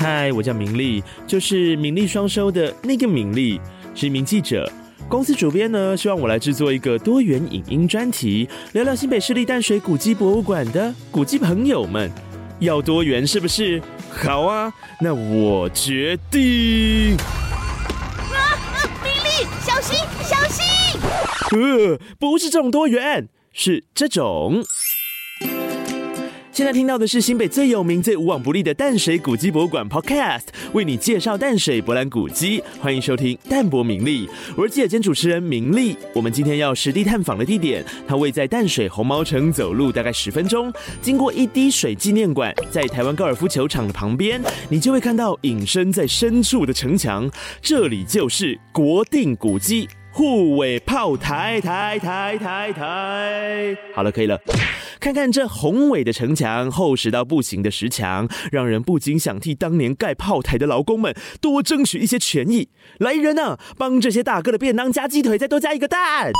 嗨，我叫明丽，就是名利双收的那个明丽，是一名记者。公司主编呢，希望我来制作一个多元影音专题，聊聊新北市立淡水古迹博物馆的古迹朋友们。要多元是不是？好啊，那我决定。啊啊！明丽，小心，小心！呃，不是这种多元，是这种。现在听到的是新北最有名、最无往不利的淡水古迹博物馆 Podcast，为你介绍淡水博览古迹。欢迎收听淡泊名利，我是记者兼主持人明利。我们今天要实地探访的地点，它位在淡水红毛城，走路大概十分钟，经过一滴水纪念馆，在台湾高尔夫球场的旁边，你就会看到隐身在深处的城墙，这里就是国定古迹。护尾炮台台台台台，好了，可以了。看看这宏伟的城墙，厚实到不行的石墙，让人不禁想替当年盖炮台的劳工们多争取一些权益。来人啊，帮这些大哥的便当加鸡腿，再多加一个蛋。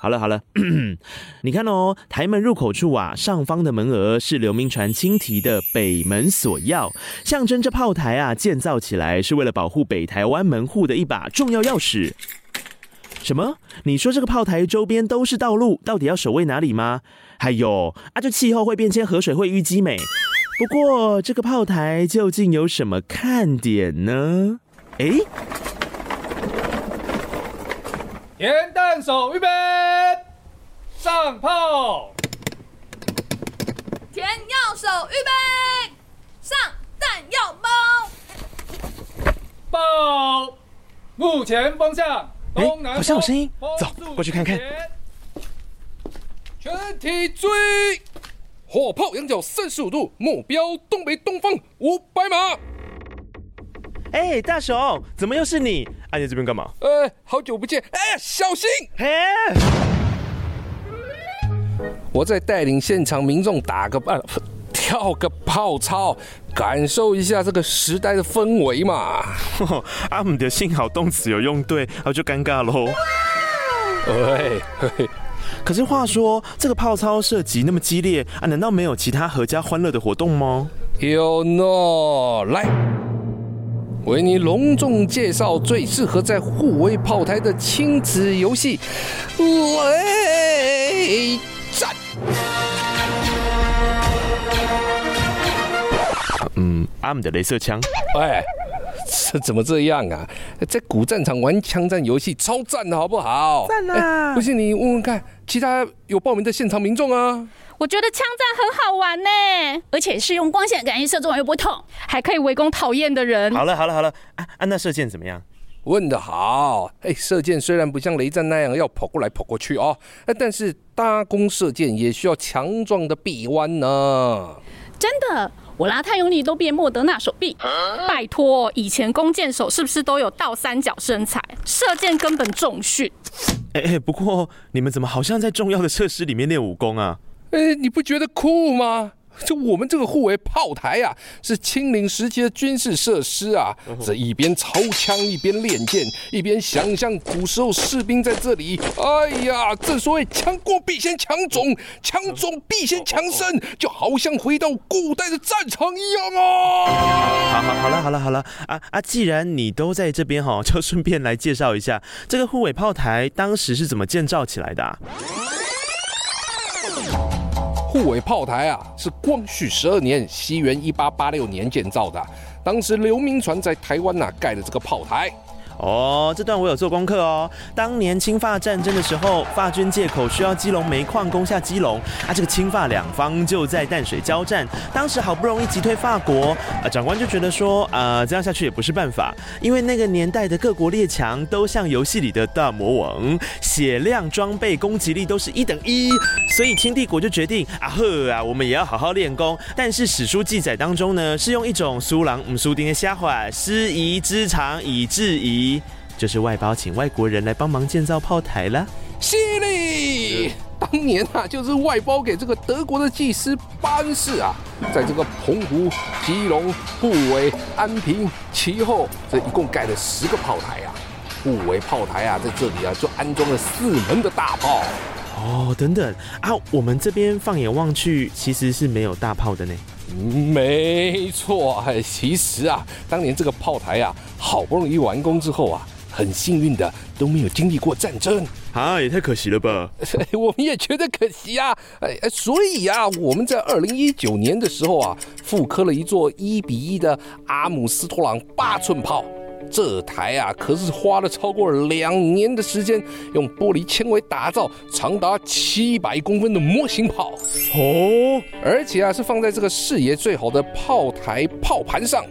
好了好了，你看哦，台门入口处啊，上方的门额是刘铭传亲题的北门锁钥，象征这炮台啊建造起来是为了保护北台湾门户的一把重要钥匙。什么？你说这个炮台周边都是道路，到底要守卫哪里吗？还有啊，这气候会变迁，河水会淤积美。不过这个炮台究竟有什么看点呢？哎，填弹手预备，上炮！填药手预备，上弹药包。爆！目前方向。哎，好像有声音，走过去看看。全体追！火炮仰角三十五度，目标东北东方五百码。哎，大雄，怎么又是你？啊，你这边干嘛？呃，好久不见。哎，小心！嘿，我在带领现场民众打个半。跳个泡操，感受一下这个时代的氛围嘛。阿姆的幸好动词有用对，然后就尴尬喽。喂，可是话说，这个泡操射击那么激烈啊，难道没有其他合家欢乐的活动吗？有呢，来，为你隆重介绍最适合在护卫炮台的亲子游戏——雷战。嗯，阿姆的镭射枪。哎，这怎么这样啊？在古战场玩枪战游戏超赞的好不好？赞啊！不信你问问看，其他有报名的现场民众啊。我觉得枪战很好玩呢，而且是用光线感应射中又不痛，还可以围攻讨厌的人。好了好了好了，啊啊，那射箭怎么样？问得好。哎，射箭虽然不像雷战那样要跑过来跑过去哦，但是搭弓射箭也需要强壮的臂弯呢。真的。我拉太用力都变莫德纳手臂，拜托，以前弓箭手是不是都有倒三角身材？射箭根本重训。哎哎，不过你们怎么好像在重要的设施里面练武功啊？哎，你不觉得酷吗？就我们这个护卫炮台啊，是清领时期的军事设施啊。这一边操枪，一边练剑，一边想象古时候士兵在这里。哎呀，正所谓强国必先强种，强种必先强身，就好像回到古代的战场一样啊。好好好了好了好了啊啊！既然你都在这边哈，就顺便来介绍一下这个护卫炮台当时是怎么建造起来的。护卫炮台啊，是光绪十二年（西元一八八六年）建造的。当时刘铭传在台湾呐盖的这个炮台。哦，这段我有做功课哦。当年清法战争的时候，法军借口需要基隆煤矿攻下基隆，啊，这个清法两方就在淡水交战。当时好不容易击退法国，啊，长官就觉得说，啊，这样下去也不是办法，因为那个年代的各国列强都像游戏里的大魔王，血量、装备、攻击力都是一等一，所以清帝国就决定，啊呵啊，我们也要好好练功。但是史书记载当中呢，是用一种苏郎姆苏丁的瞎话，师夷之长以制夷。就是外包请外国人来帮忙建造炮台了。犀利！当年啊，就是外包给这个德国的技师班士啊，在这个澎湖、基隆、布围、安平、其后，这一共盖了十个炮台啊。布围炮台啊，在这里啊，就安装了四门的大炮。哦，等等啊，我们这边放眼望去，其实是没有大炮的呢。没错，哎，其实啊，当年这个炮台啊，好不容易完工之后啊，很幸运的都没有经历过战争。啊，也太可惜了吧！我们也觉得可惜啊，哎哎，所以啊，我们在二零一九年的时候啊，复刻了一座一比一的阿姆斯特朗八寸炮。这台啊，可是花了超过两年的时间，用玻璃纤维打造，长达七百公分的模型炮。哦，而且啊，是放在这个视野最好的炮台炮盘上，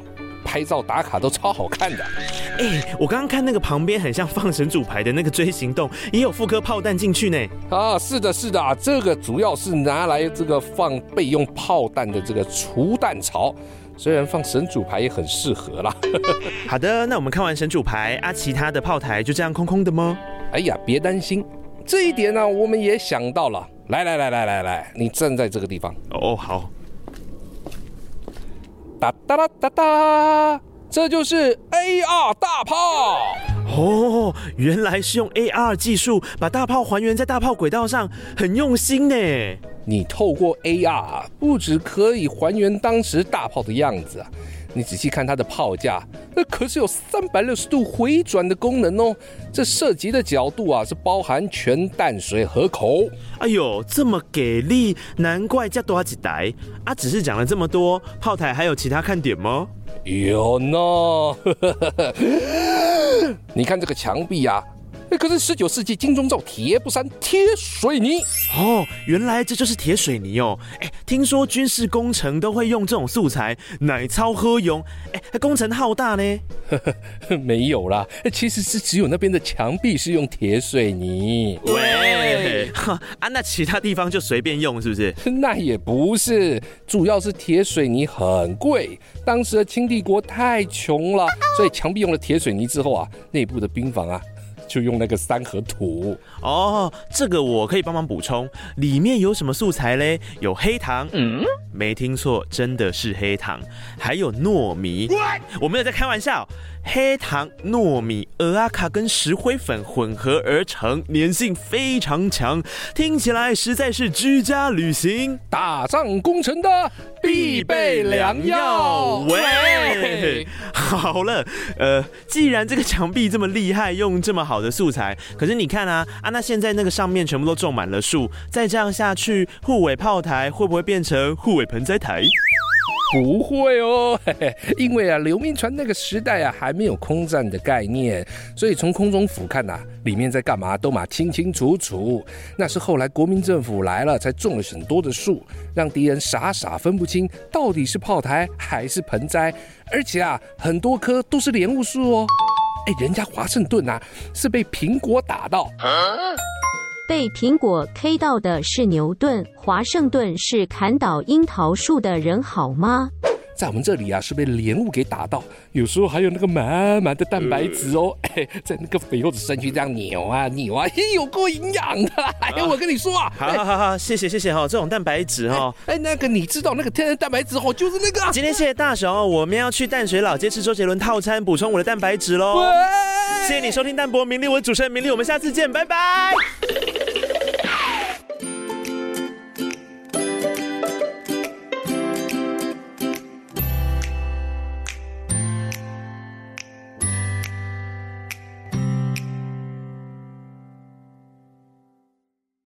拍照打卡都超好看的。哎，我刚刚看那个旁边很像放神主牌的那个锥形洞，也有复刻炮弹进去呢。啊，是的，是的，这个主要是拿来这个放备用炮弹的这个除弹槽。虽然放神主牌也很适合啦。好的，那我们看完神主牌啊，其他的炮台就这样空空的吗？哎呀，别担心，这一点呢，我们也想到了。来来来来来来，你站在这个地方。哦，好。哒哒啦哒哒，这就是 AR 大炮。哦，原来是用 AR 技术把大炮还原在大炮轨道上，很用心呢。你透过 AR 不只可以还原当时大炮的样子啊，你仔细看它的炮架，那可是有三百六十度回转的功能哦。这涉及的角度啊，是包含全淡水河口。哎呦，这么给力，难怪叫多几台啊！只是讲了这么多，炮台还有其他看点吗？有呢，你看这个墙壁啊。那可是十九世纪金钟罩铁布衫贴水泥哦，原来这就是铁水泥哦。哎，听说军事工程都会用这种素材，奶超喝用。哎，工程浩大呢？没有啦，其实是只有那边的墙壁是用铁水泥。喂，啊，那其他地方就随便用是不是？那也不是，主要是铁水泥很贵，当时的清帝国太穷了，所以墙壁用了铁水泥之后啊，内部的兵房啊。就用那个三合土哦，这个我可以帮忙补充。里面有什么素材嘞？有黑糖，嗯，没听错，真的是黑糖。还有糯米，我没有在开玩笑。黑糖、糯米、鹅阿卡跟石灰粉混合而成，粘性非常强，听起来实在是居家旅行、打仗工程的必备良药。喂，好了，呃，既然这个墙壁这么厉害，用这么好的素材，可是你看啊，啊，那现在那个上面全部都种满了树，再这样下去，护尾炮台会不会变成护尾盆栽台？不会哦，嘿嘿，因为啊，刘铭传那个时代啊，还没有空战的概念，所以从空中俯瞰呐，里面在干嘛都嘛清清楚楚。那是后来国民政府来了，才种了很多的树，让敌人傻傻分不清到底是炮台还是盆栽，而且啊，很多棵都是莲雾树哦。哎，人家华盛顿呐，是被苹果打到。被苹果 K 到的是牛顿，华盛顿是砍倒樱桃树的人，好吗？在我们这里啊，是被莲雾给打到，有时候还有那个满满的蛋白质哦，哎，在那个肥厚的身躯这样扭啊扭啊，有够营养的。哎，我跟你说啊，好好好，谢谢谢谢哈，这种蛋白质哈，哎，那个你知道那个天然蛋白质哦，就是那个。今天谢谢大雄，我们要去淡水老街吃周杰伦套餐，补充我的蛋白质喽。谢谢你收听淡泊名利，我是主持人名利，我们下次见，拜拜。